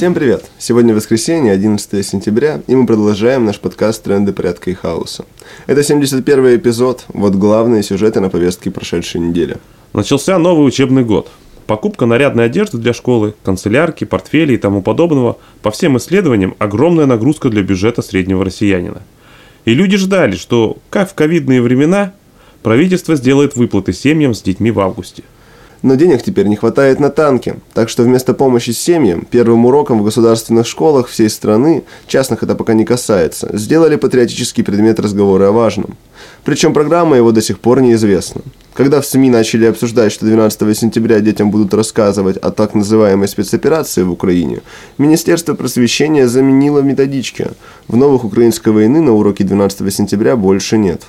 Всем привет! Сегодня воскресенье, 11 сентября, и мы продолжаем наш подкаст «Тренды порядка и хаоса». Это 71 эпизод, вот главные сюжеты на повестке прошедшей недели. Начался новый учебный год. Покупка нарядной одежды для школы, канцелярки, портфелей и тому подобного, по всем исследованиям, огромная нагрузка для бюджета среднего россиянина. И люди ждали, что, как в ковидные времена, правительство сделает выплаты семьям с детьми в августе – но денег теперь не хватает на танки, так что вместо помощи семьям, первым уроком в государственных школах всей страны, частных это пока не касается, сделали патриотический предмет разговора о важном. Причем программа его до сих пор неизвестна. Когда в СМИ начали обсуждать, что 12 сентября детям будут рассказывать о так называемой спецоперации в Украине, Министерство просвещения заменило методички. В новых украинской войны на уроке 12 сентября больше нет.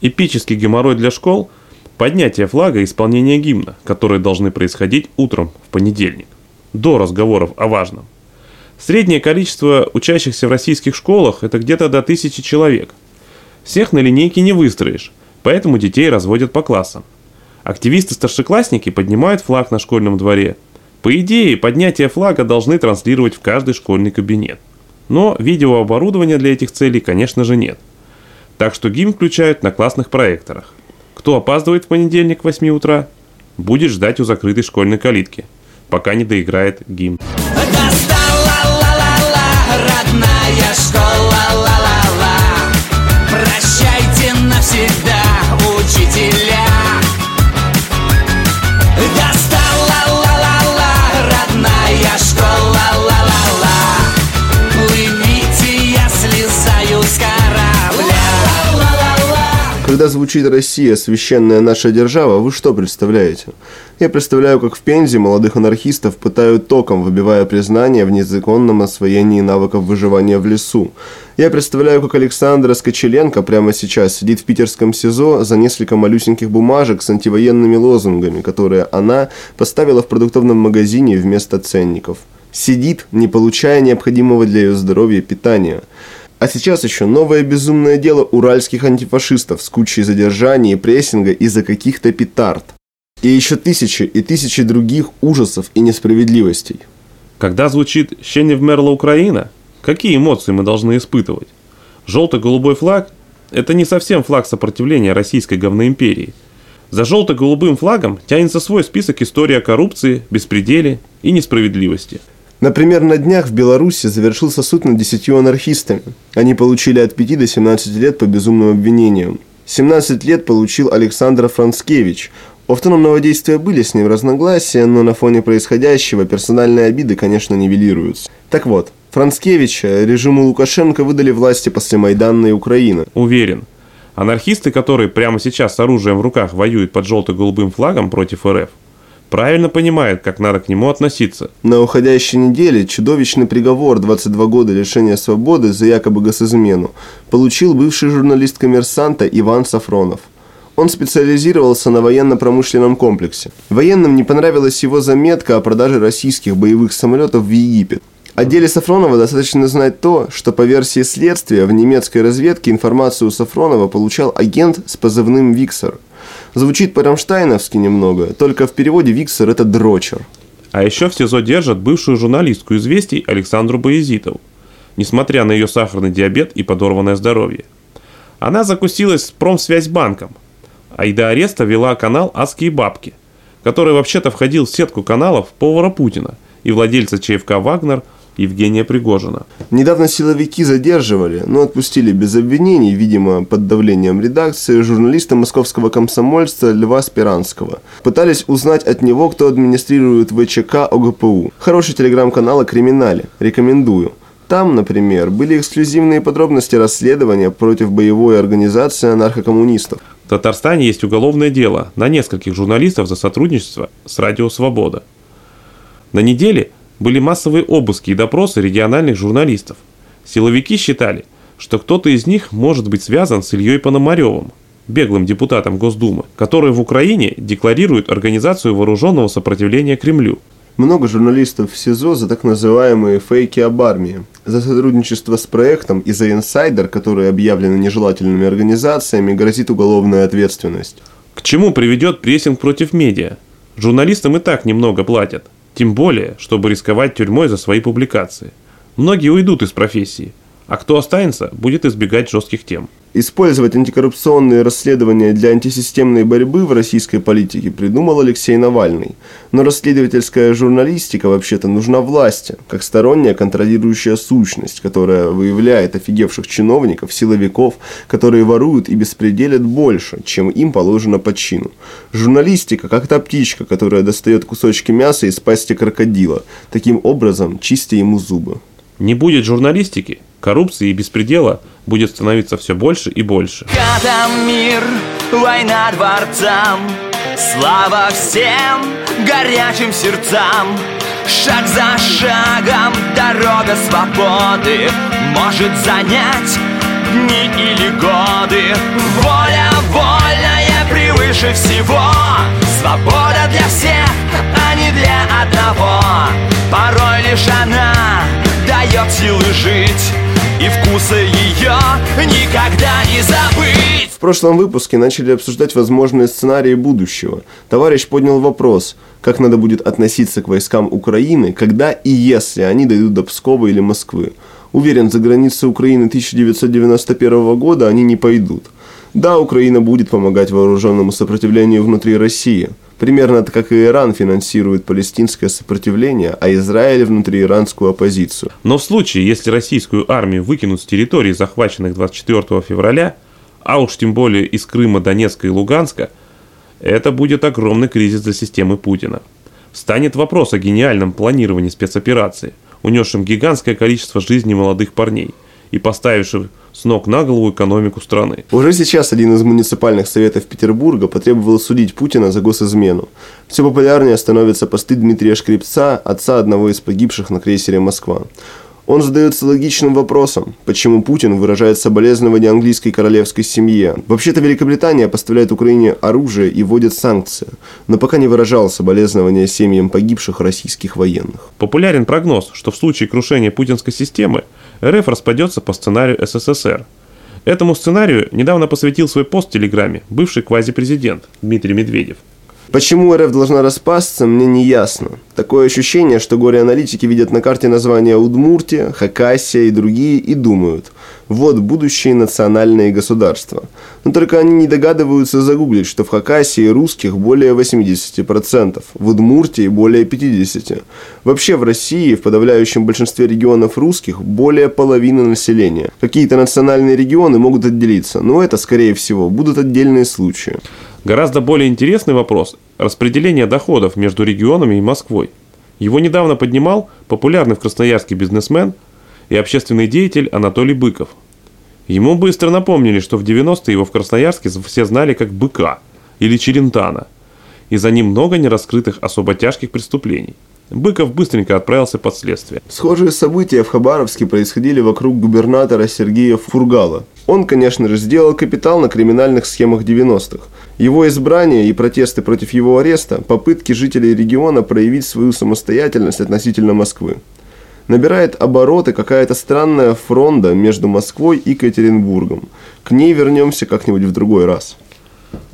Эпический геморрой для школ – Поднятие флага и исполнение гимна, которые должны происходить утром в понедельник, до разговоров о важном. Среднее количество учащихся в российских школах – это где-то до тысячи человек. Всех на линейке не выстроишь, поэтому детей разводят по классам. Активисты-старшеклассники поднимают флаг на школьном дворе. По идее, поднятие флага должны транслировать в каждый школьный кабинет. Но видеооборудования для этих целей, конечно же, нет. Так что гимн включают на классных проекторах. Кто опаздывает в понедельник в 8 утра, будет ждать у закрытой школьной калитки, пока не доиграет гимн. родная школа, Прощайте Когда звучит «Россия, священная наша держава», вы что представляете? Я представляю, как в Пензе молодых анархистов пытают током, выбивая признание в незаконном освоении навыков выживания в лесу. Я представляю, как Александра Скочеленко прямо сейчас сидит в питерском СИЗО за несколько малюсеньких бумажек с антивоенными лозунгами, которые она поставила в продуктовном магазине вместо ценников. Сидит, не получая необходимого для ее здоровья питания. А сейчас еще новое безумное дело уральских антифашистов с кучей задержаний и прессинга из-за каких-то петард. И еще тысячи и тысячи других ужасов и несправедливостей. Когда звучит «Ще вмерла Украина», какие эмоции мы должны испытывать? Желто-голубой флаг – это не совсем флаг сопротивления российской говноимперии. За желто-голубым флагом тянется свой список истории о коррупции, беспределе и несправедливости – Например, на днях в Беларуси завершился суд над десятью анархистами. Они получили от 5 до 17 лет по безумным обвинениям. 17 лет получил Александр Францкевич. У автономного действия были с ним разногласия, но на фоне происходящего персональные обиды, конечно, нивелируются. Так вот, Францкевича режиму Лукашенко выдали власти после Майданной Украины. Уверен, анархисты, которые прямо сейчас с оружием в руках воюют под желто-голубым флагом против РФ, правильно понимает, как надо к нему относиться. На уходящей неделе чудовищный приговор 22 года лишения свободы за якобы госизмену получил бывший журналист коммерсанта Иван Сафронов. Он специализировался на военно-промышленном комплексе. Военным не понравилась его заметка о продаже российских боевых самолетов в Египет. О деле Сафронова достаточно знать то, что по версии следствия в немецкой разведке информацию Сафронова получал агент с позывным «Виксер». Звучит по-рамштайновски немного, только в переводе Виксер это дрочер. А еще в СИЗО держат бывшую журналистку известий Александру Боязитову, несмотря на ее сахарный диабет и подорванное здоровье. Она закусилась с промсвязьбанком, а и до ареста вела канал «Адские бабки», который вообще-то входил в сетку каналов повара Путина и владельца ЧФК «Вагнер» Евгения Пригожина. Недавно силовики задерживали, но отпустили без обвинений, видимо, под давлением редакции, журналиста московского комсомольца Льва Спиранского. Пытались узнать от него, кто администрирует ВЧК ОГПУ. Хороший телеграм-канал о криминале. Рекомендую. Там, например, были эксклюзивные подробности расследования против боевой организации анархокоммунистов. В Татарстане есть уголовное дело на нескольких журналистов за сотрудничество с Радио Свобода. На неделе были массовые обыски и допросы региональных журналистов. Силовики считали, что кто-то из них может быть связан с Ильей Пономаревым, беглым депутатом Госдумы, который в Украине декларирует организацию вооруженного сопротивления Кремлю. Много журналистов в СИЗО за так называемые фейки об армии, за сотрудничество с проектом и за инсайдер, которые объявлены нежелательными организациями, грозит уголовная ответственность. К чему приведет прессинг против медиа? Журналистам и так немного платят – Тем более, чтобы рисковать тюрьмой за свои публикации. Многие уйдут из профессии, а кто останется, будет избегать жестких тем. Использовать антикоррупционные расследования для антисистемной борьбы в российской политике придумал Алексей Навальный. Но расследовательская журналистика вообще-то нужна власти, как сторонняя контролирующая сущность, которая выявляет офигевших чиновников, силовиков, которые воруют и беспределят больше, чем им положено по чину. Журналистика, как та птичка, которая достает кусочки мяса из пасти крокодила, таким образом чистя ему зубы. Не будет журналистики, коррупции и беспредела будет становиться все больше и больше. Там мир, война дворцам, слава всем горячим сердцам. Шаг за шагом дорога свободы может занять дни или годы. Воля вольная превыше всего, свобода для всех, а не для одного. Порой лишь она дает силы жить И вкуса ее никогда не забыть В прошлом выпуске начали обсуждать возможные сценарии будущего. Товарищ поднял вопрос, как надо будет относиться к войскам Украины, когда и если они дойдут до Пскова или Москвы. Уверен, за границы Украины 1991 года они не пойдут. Да, Украина будет помогать вооруженному сопротивлению внутри России – Примерно так, как и Иран финансирует палестинское сопротивление, а Израиль внутри иранскую оппозицию. Но в случае, если российскую армию выкинут с территории, захваченных 24 февраля, а уж тем более из Крыма, Донецка и Луганска, это будет огромный кризис для системы Путина. Станет вопрос о гениальном планировании спецоперации, унесшем гигантское количество жизней молодых парней и поставившим с ног на голову экономику страны. Уже сейчас один из муниципальных советов Петербурга потребовал судить Путина за госизмену. Все популярнее становятся посты Дмитрия Шкрипца, отца одного из погибших на крейсере «Москва». Он задается логичным вопросом, почему Путин выражает соболезнования английской королевской семье. Вообще-то Великобритания поставляет Украине оружие и вводит санкции, но пока не выражал соболезнования семьям погибших российских военных. Популярен прогноз, что в случае крушения путинской системы РФ распадется по сценарию СССР. Этому сценарию недавно посвятил свой пост в Телеграме бывший квазипрезидент Дмитрий Медведев. Почему РФ должна распасться, мне не ясно. Такое ощущение, что горе-аналитики видят на карте названия Удмуртия, Хакасия и другие и думают, вот будущие национальные государства. Но только они не догадываются загуглить, что в Хакасии русских более 80%, в Удмуртии более 50%. Вообще в России в подавляющем большинстве регионов русских более половины населения. Какие-то национальные регионы могут отделиться, но это, скорее всего, будут отдельные случаи. Гораздо более интересный вопрос – распределение доходов между регионами и Москвой. Его недавно поднимал популярный в Красноярске бизнесмен и общественный деятель Анатолий Быков. Ему быстро напомнили, что в 90-е его в Красноярске все знали как Быка или Черентана, и за ним много нераскрытых особо тяжких преступлений – Быков быстренько отправился под следствие. Схожие события в Хабаровске происходили вокруг губернатора Сергея Фургала. Он, конечно же, сделал капитал на криминальных схемах 90-х. Его избрание и протесты против его ареста – попытки жителей региона проявить свою самостоятельность относительно Москвы. Набирает обороты какая-то странная фронда между Москвой и Екатеринбургом. К ней вернемся как-нибудь в другой раз.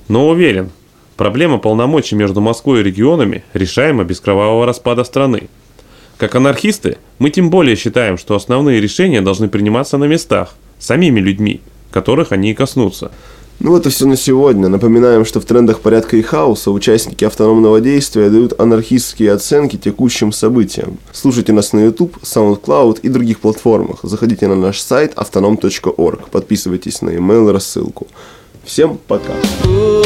Но уверен, Проблема полномочий между Москвой и регионами решаема без кровавого распада страны. Как анархисты, мы тем более считаем, что основные решения должны приниматься на местах, самими людьми, которых они и коснутся. Ну вот и все на сегодня. Напоминаем, что в трендах порядка и хаоса участники автономного действия дают анархистские оценки текущим событиям. Слушайте нас на YouTube, SoundCloud и других платформах. Заходите на наш сайт autonom.org. Подписывайтесь на email рассылку. Всем пока. Ooh,